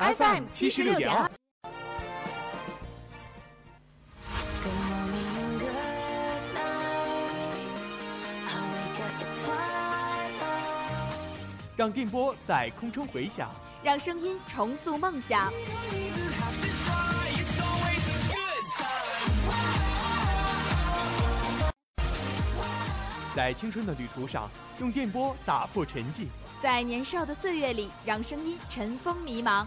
FM 七十六点二。让电波在空中回响，让声音重塑梦想。在青春的旅途上，用电波打破沉寂；在年少的岁月里，让声音尘封迷茫。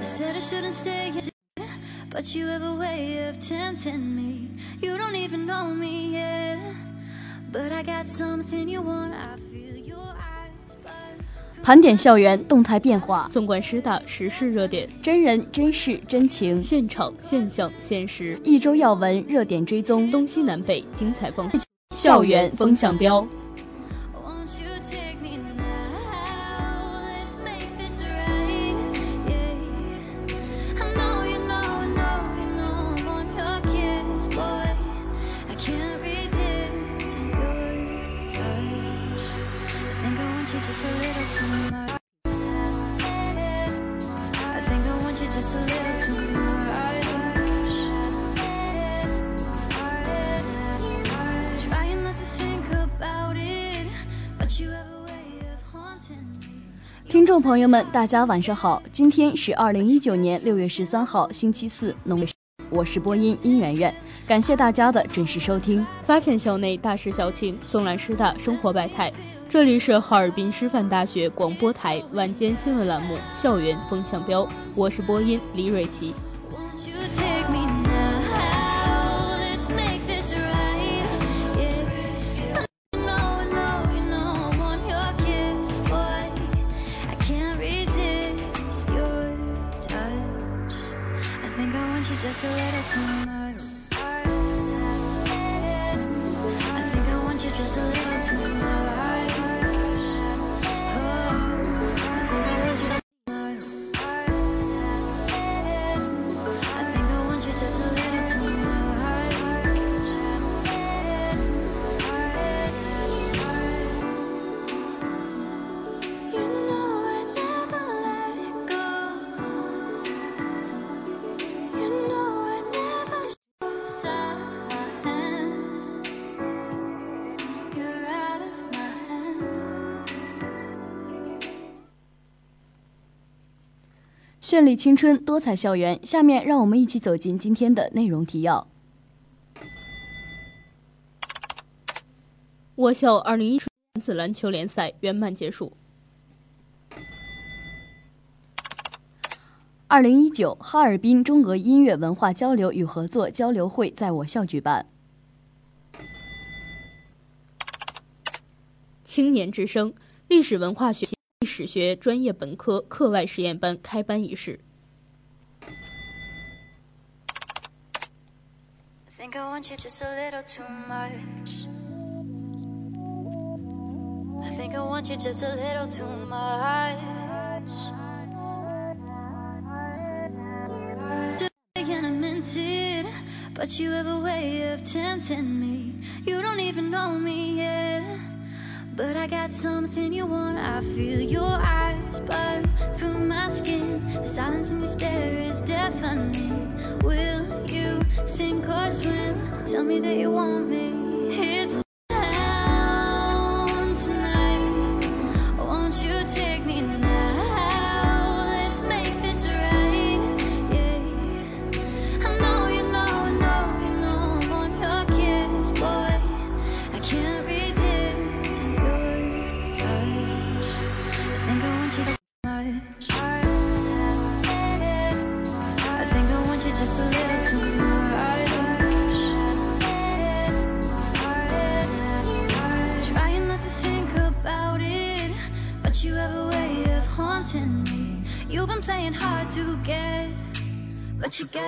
I said I shouldn't stay here, but you have a way of tempting me. You don't even know me yet, but I got something you want. I feel your eyes. burn. 盘点校园动态变化，纵观师大时事热点，真人真事真情，现场现象现实，一周要闻热点追踪，东西南北精彩放送，校园风向标。众朋友们，大家晚上好，今天是二零一九年六月十三号，星期四，农历。我是播音殷媛媛，感谢大家的准时收听。发现校内大事小情，送来师大生活百态。这里是哈尔滨师范大学广播台晚间新闻栏目《校园风向标》，我是播音李瑞琪。绚丽青春，多彩校园。下面让我们一起走进今天的内容提要。我校二零一九男子篮球联赛圆满结束。二零一九哈尔滨中俄音乐文化交流与合作交流会在我校举办。青年之声历史文化学系历史学专业本科课外实验班开班仪式。Think I want you just a little too much. I think I want you just a little too much. I meant it, but you have a way of tempting me. You don't even know me yet. But I got something you want. I feel your eyes burn through my skin. The silence in your stare is deafening. Will you sink or swim? Tell me that you want me.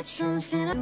Something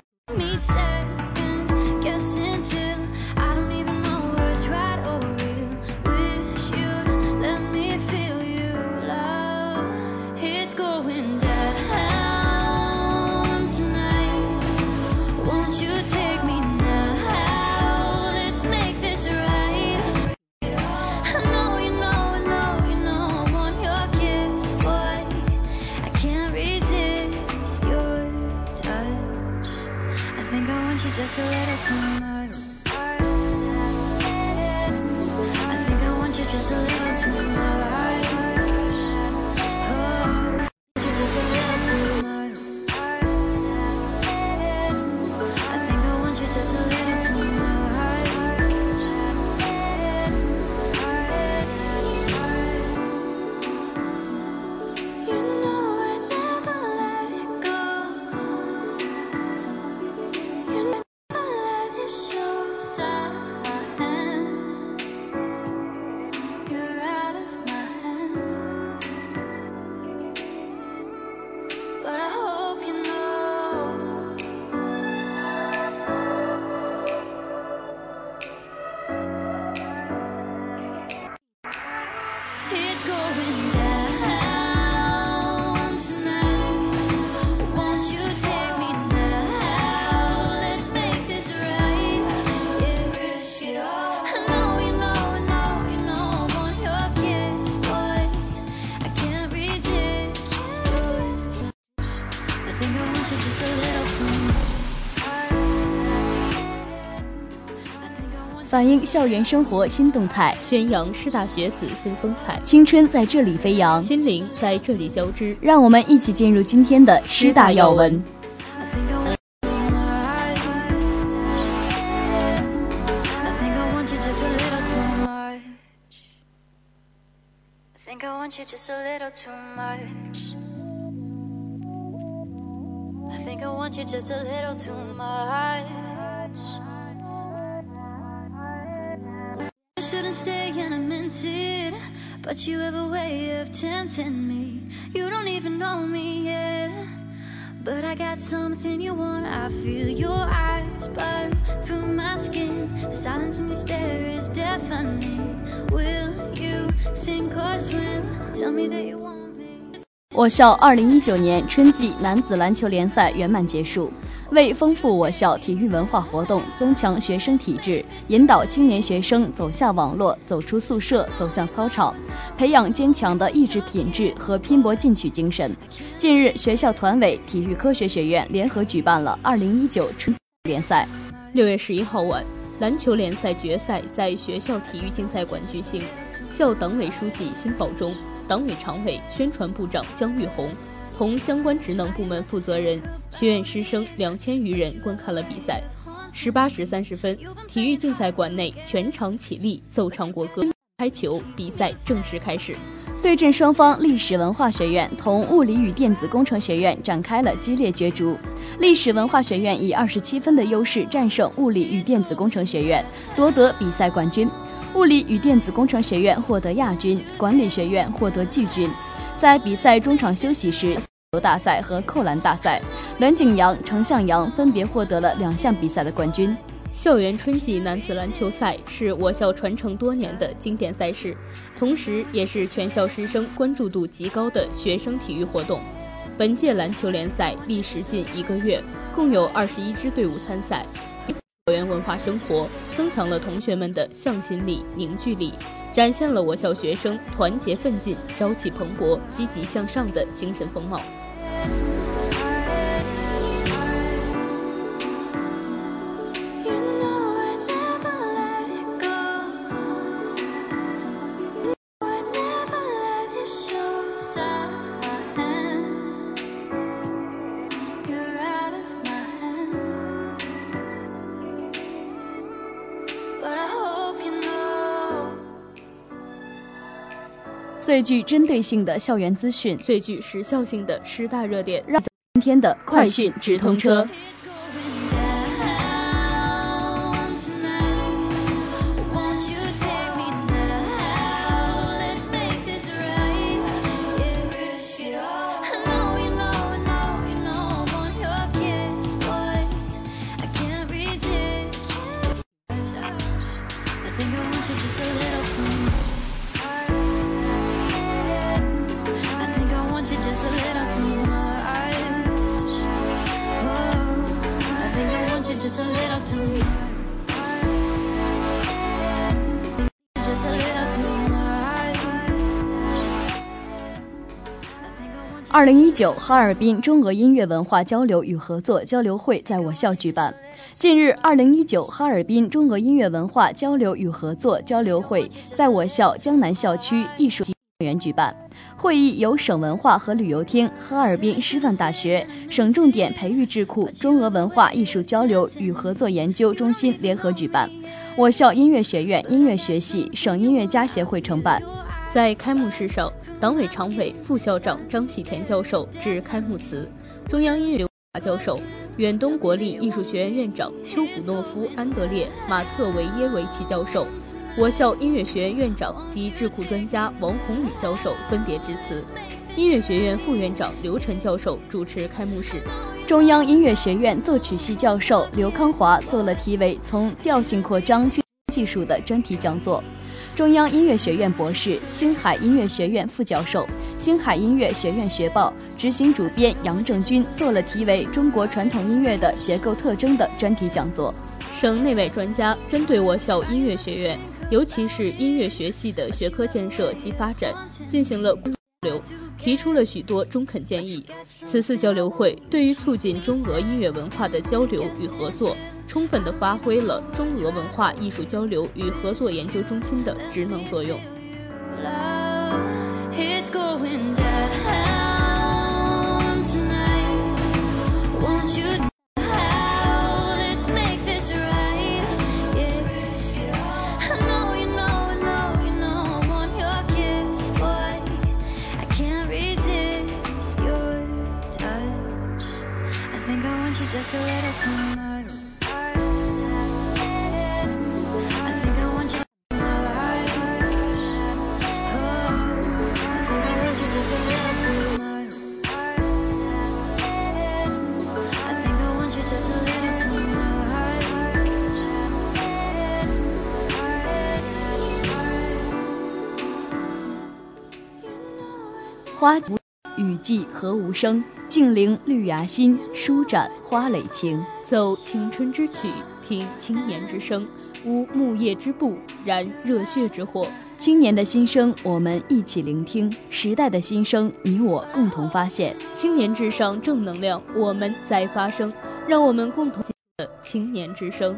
反映校园生活新动态，宣扬师大学子新风采，青春在这里飞扬。心灵在这里交织。让我们一起进入今天的师大要闻。I think I want I think I want you just a little too much. Stay and I meant it, but you have a way of tempting me. You don't even know me yet. But I got something you want. I feel your eyes burn through my skin. The silence in your stare is deafening. Will you sink or swim? Tell me that you want me. 我校2019年春季男子篮球联赛圆满结束。为丰富我校体育文化活动，增强学生体质，引导青年学生走下网络，走出宿舍，走向操场，培养坚强的意志品质和拼搏进取精神。近日，学校团委、体育科学学院联合举办了2019春联赛。六月十一号晚，篮球联赛决赛在学校体育竞赛馆举行。校党委书记辛保忠、党委常委、宣传部长姜玉红同相关职能部门负责人、学院师生两千余人观看了比赛。十八时三十分，体育竞赛馆内全场起立，奏唱国歌，开球，比赛正式开始。对阵双方历史文化学院同物理与电子工程学院展开了激烈角逐。历史文化学院以二十七分的优势战胜物理与电子工程学院，夺得比赛冠军。物理与电子工程学院获得亚军，管理学院获得季军。在比赛中场休息时，球大赛和扣篮大赛，栾景阳、程向阳分别获得了两项比赛的冠军。校园春季男子篮球赛是我校传承多年的经典赛事，同时也是全校师生关注度极高的学生体育活动。本届篮球联赛历时近一个月，共有二十一支队伍参赛。校园文化生活增强了同学们的向心力、凝聚力，展现了我校学生团结奋进、朝气蓬勃、积极向上的精神风貌。最具针对性的校园资讯，最具时效性的十大热点，让今天的快讯直通车。It's going down tonight. Won't you take me now? Let's make this right. Yeah, risk it all. I know you know, know you know I want your kiss, boy. I can't resist. I think I want you just a little too much. 二零一九哈尔滨中俄音乐文化交流与合作交流会在我校举办。近日，二零一九哈尔滨中俄音乐文化交流与合作交流会在我校江南校区艺术举办。会议由省文化和旅游厅、哈尔滨师范大学、省重点培育智库中俄文化艺术交流与合作研究中心联合举办，我校音乐学院音乐学系、省音乐家协会承办。在开幕式上，党委常委、副校长张喜田教授致开幕词，中央音乐文化教授、远东国立艺术学院院长丘普诺夫·安德烈·马特维耶维奇教授，我校音乐学院院长及智库专家王宏宇教授分别致辞。音乐学院副院长刘晨教授主持开幕式。中央音乐学院作曲系教授刘康华做了题为“从调性扩张技术”的专题讲座。中央音乐学院博士、星海音乐学院副教授、星海音乐学院学报执行主编杨正军做了题为“中国传统音乐的结构特征”的专题讲座。省内外专家针对我校音乐学院，尤其是音乐学系的学科建设及发展，进行了交流，提出了许多中肯建议。此次交流会对于促进中俄音乐文化的交流与合作，充分地发挥了中俄文化艺术交流与合作研究中心的职能作用。花雨季何无声，静聆绿芽心，舒展花蕾情。奏青春之曲，听青年之声，无木叶之步，燃热血之火。青年的心声，我们一起聆听；时代的心声，你我共同发现。青年至上，正能量，我们在发声，让我们共同的青年之声。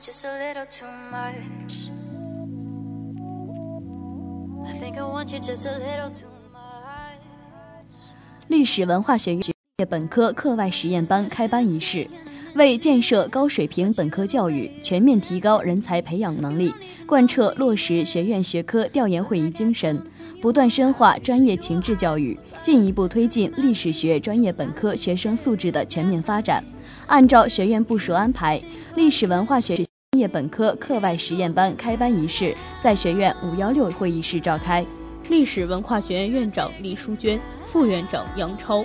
Just a little too much. I think I want you just a little too much. 历史文化学院本科课外实验班开班仪式。为建设高水平本科教育，全面提高人才培养能力，贯彻落实学院学科调研会议精神，不断深化专业情志教育，进一步推进历史学专业本科学生素质的全面发展。按照学院部署安排，历史文化学业本科课外实验班开班仪式在学院五幺六会议室召开。历史文化学院院长李淑娟、副院长杨超，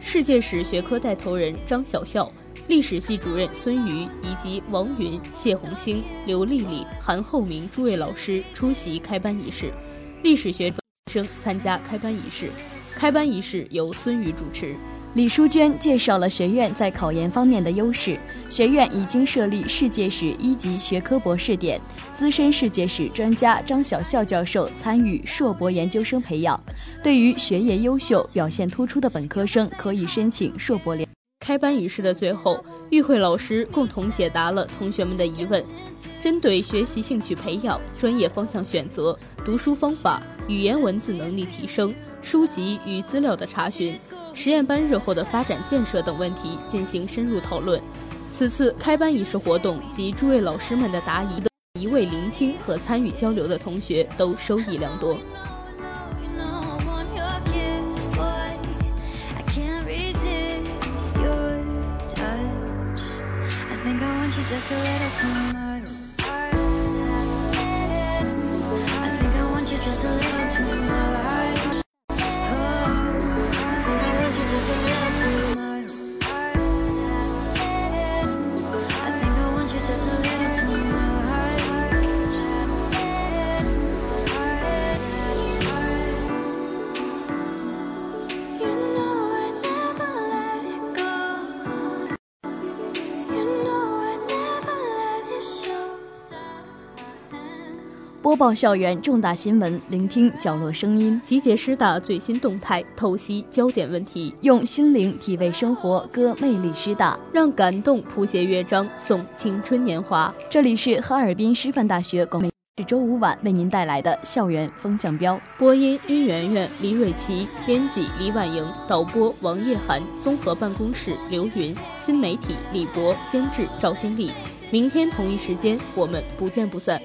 世界史学科带头人张晓笑。历史系主任孙瑜以及王云、谢红星、刘丽丽、韩厚明诸位老师出席开班仪式，历史学生参加开班仪式。开班仪式由孙瑜主持。李淑娟介绍了学院在考研方面的优势。学院已经设立世界史一级学科博士点，资深世界史专家张晓笑教授参与硕博研究生培养。对于学业优秀、表现突出的本科生，可以申请硕博连。开班仪式的最后，与会老师共同解答了同学们的疑问。针对学习兴趣培养、专业方向选择、读书方法、语言文字能力提升、书籍与资料的查询、实验班日后的发展建设等问题进行深入讨论。此次开班仪式活动及诸位老师们的答疑的，一味聆听和参与交流的同学都收益良多。just a little too much. I think I want you just a little too much. 报校园重大新闻，聆听角落声音，集结师大最新动态，透析焦点问题，用心灵体味生活，歌魅力师大，让感动谱写乐章，颂青春年华。这里是哈尔滨师范大学广媒，是周五晚为您带来的校园风向标。播音：殷媛媛、李蕊琪，编辑：李婉莹，导播：王叶涵，综合办公室：刘云，新媒体：李博，监制：赵新丽。明天同一时间，我们不见不散。